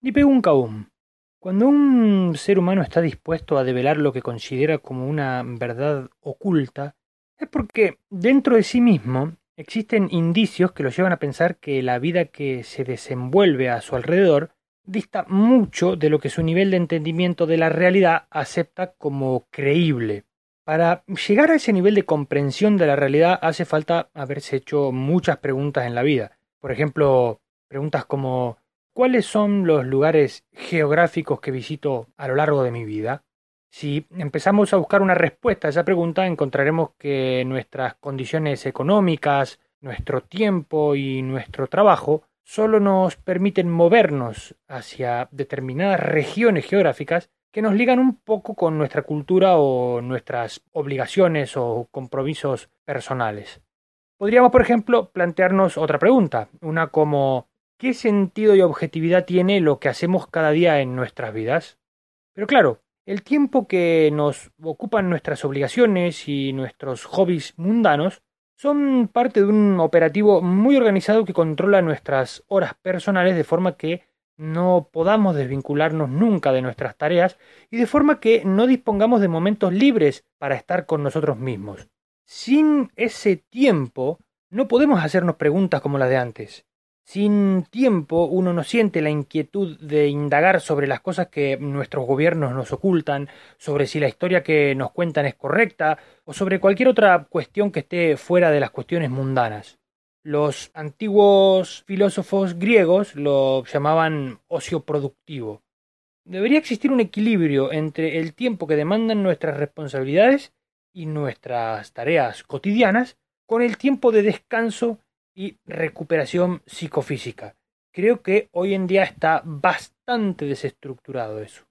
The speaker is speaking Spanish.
Ni un caum. Cuando un ser humano está dispuesto a develar lo que considera como una verdad oculta, es porque dentro de sí mismo existen indicios que lo llevan a pensar que la vida que se desenvuelve a su alrededor dista mucho de lo que su nivel de entendimiento de la realidad acepta como creíble. Para llegar a ese nivel de comprensión de la realidad hace falta haberse hecho muchas preguntas en la vida. Por ejemplo, preguntas como ¿cuáles son los lugares geográficos que visito a lo largo de mi vida? Si empezamos a buscar una respuesta a esa pregunta, encontraremos que nuestras condiciones económicas, nuestro tiempo y nuestro trabajo solo nos permiten movernos hacia determinadas regiones geográficas que nos ligan un poco con nuestra cultura o nuestras obligaciones o compromisos personales. Podríamos, por ejemplo, plantearnos otra pregunta, una como ¿qué sentido y objetividad tiene lo que hacemos cada día en nuestras vidas? Pero claro, el tiempo que nos ocupan nuestras obligaciones y nuestros hobbies mundanos son parte de un operativo muy organizado que controla nuestras horas personales de forma que no podamos desvincularnos nunca de nuestras tareas y de forma que no dispongamos de momentos libres para estar con nosotros mismos. Sin ese tiempo no podemos hacernos preguntas como las de antes. Sin tiempo uno no siente la inquietud de indagar sobre las cosas que nuestros gobiernos nos ocultan, sobre si la historia que nos cuentan es correcta, o sobre cualquier otra cuestión que esté fuera de las cuestiones mundanas. Los antiguos filósofos griegos lo llamaban ocio productivo. Debería existir un equilibrio entre el tiempo que demandan nuestras responsabilidades y nuestras tareas cotidianas con el tiempo de descanso y recuperación psicofísica. Creo que hoy en día está bastante desestructurado eso.